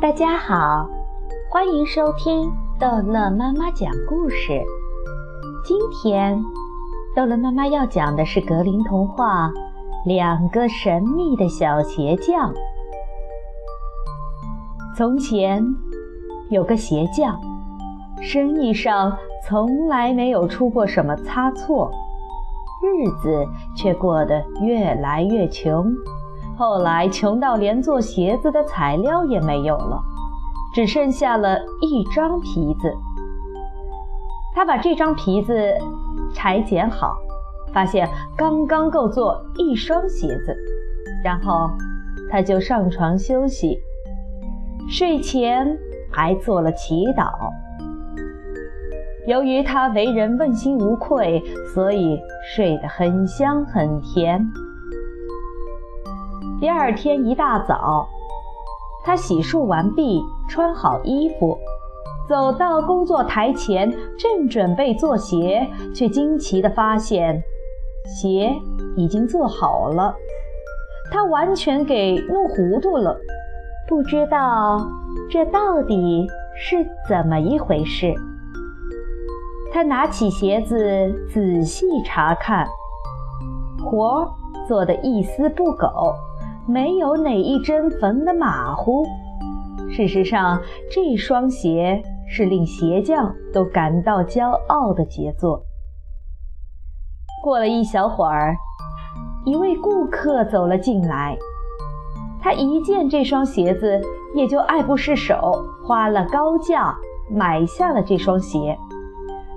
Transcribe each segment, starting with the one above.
大家好，欢迎收听逗乐妈妈讲故事。今天，逗乐妈妈要讲的是格林童话《两个神秘的小鞋匠》。从前有个鞋匠，生意上从来没有出过什么差错，日子却过得越来越穷。后来穷到连做鞋子的材料也没有了，只剩下了一张皮子。他把这张皮子裁剪好，发现刚刚够做一双鞋子，然后他就上床休息。睡前还做了祈祷。由于他为人问心无愧，所以睡得很香很甜。第二天一大早，他洗漱完毕，穿好衣服，走到工作台前，正准备做鞋，却惊奇地发现，鞋已经做好了。他完全给弄糊涂了，不知道这到底是怎么一回事。他拿起鞋子仔细查看，活做得一丝不苟。没有哪一针缝得马虎。事实上，这双鞋是令鞋匠都感到骄傲的杰作。过了一小会儿，一位顾客走了进来，他一见这双鞋子，也就爱不释手，花了高价买下了这双鞋。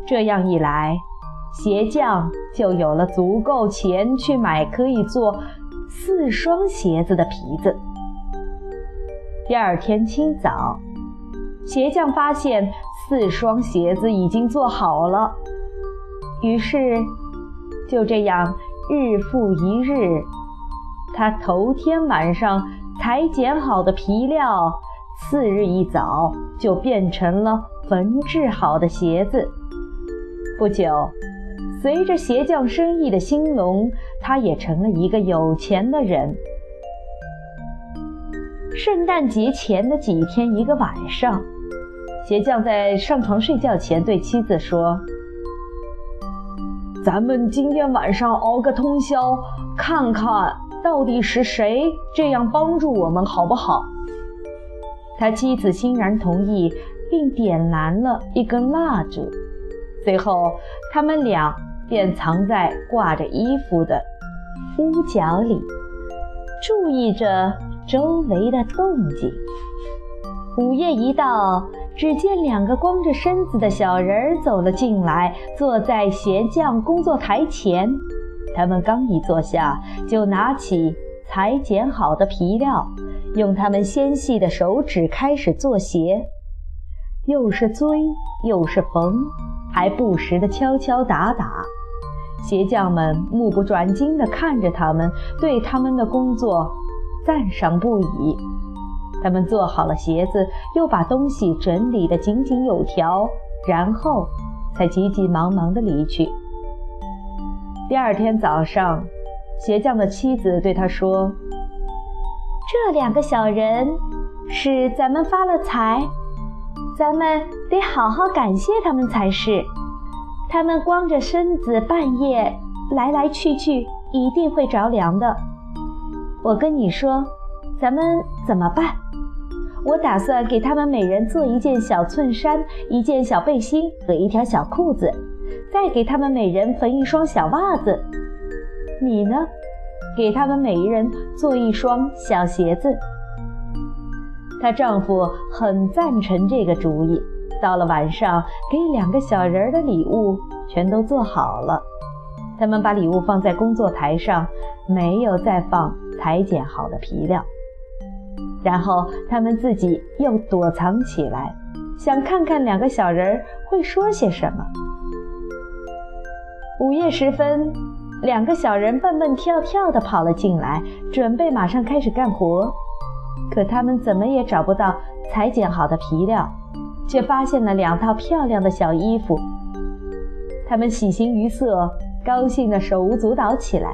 这样一来，鞋匠就有了足够钱去买可以做。四双鞋子的皮子。第二天清早，鞋匠发现四双鞋子已经做好了，于是就这样日复一日，他头天晚上裁剪好的皮料，次日一早就变成了缝制好的鞋子。不久。随着鞋匠生意的兴隆，他也成了一个有钱的人。圣诞节前的几天，一个晚上，鞋匠在上床睡觉前对妻子说：“咱们今天晚上熬个通宵，看看到底是谁这样帮助我们，好不好？”他妻子欣然同意，并点燃了一根蜡烛。随后，他们俩。便藏在挂着衣服的屋角里，注意着周围的动静。午夜一到，只见两个光着身子的小人儿走了进来，坐在鞋匠工作台前。他们刚一坐下，就拿起裁剪好的皮料，用他们纤细的手指开始做鞋，又是锥，又是缝，还不时地敲敲打打。鞋匠们目不转睛地看着他们，对他们的工作赞赏不已。他们做好了鞋子，又把东西整理得井井有条，然后才急急忙忙地离去。第二天早上，鞋匠的妻子对他说：“这两个小人使咱们发了财，咱们得好好感谢他们才是。”他们光着身子半夜来来去去，一定会着凉的。我跟你说，咱们怎么办？我打算给他们每人做一件小衬衫、一件小背心和一条小裤子，再给他们每人缝一双小袜子。你呢？给他们每一人做一双小鞋子。她丈夫很赞成这个主意。到了晚上，给两个小人儿的礼物全都做好了。他们把礼物放在工作台上，没有再放裁剪好的皮料。然后他们自己又躲藏起来，想看看两个小人儿会说些什么。午夜时分，两个小人蹦蹦跳跳地跑了进来，准备马上开始干活。可他们怎么也找不到裁剪好的皮料。却发现了两套漂亮的小衣服，他们喜形于色，高兴得手舞足蹈起来。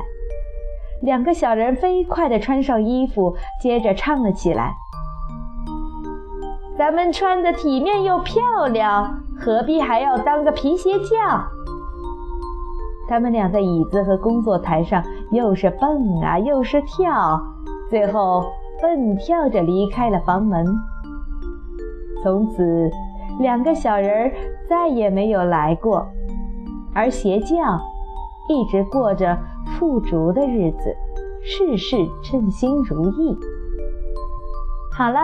两个小人飞快地穿上衣服，接着唱了起来：“咱们穿的体面又漂亮，何必还要当个皮鞋匠？他们俩在椅子和工作台上又是蹦啊又是跳，最后蹦跳着离开了房门。从此，两个小人儿再也没有来过，而鞋匠一直过着富足的日子，事事称心如意。好了，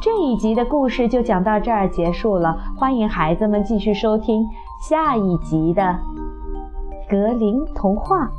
这一集的故事就讲到这儿结束了。欢迎孩子们继续收听下一集的格林童话。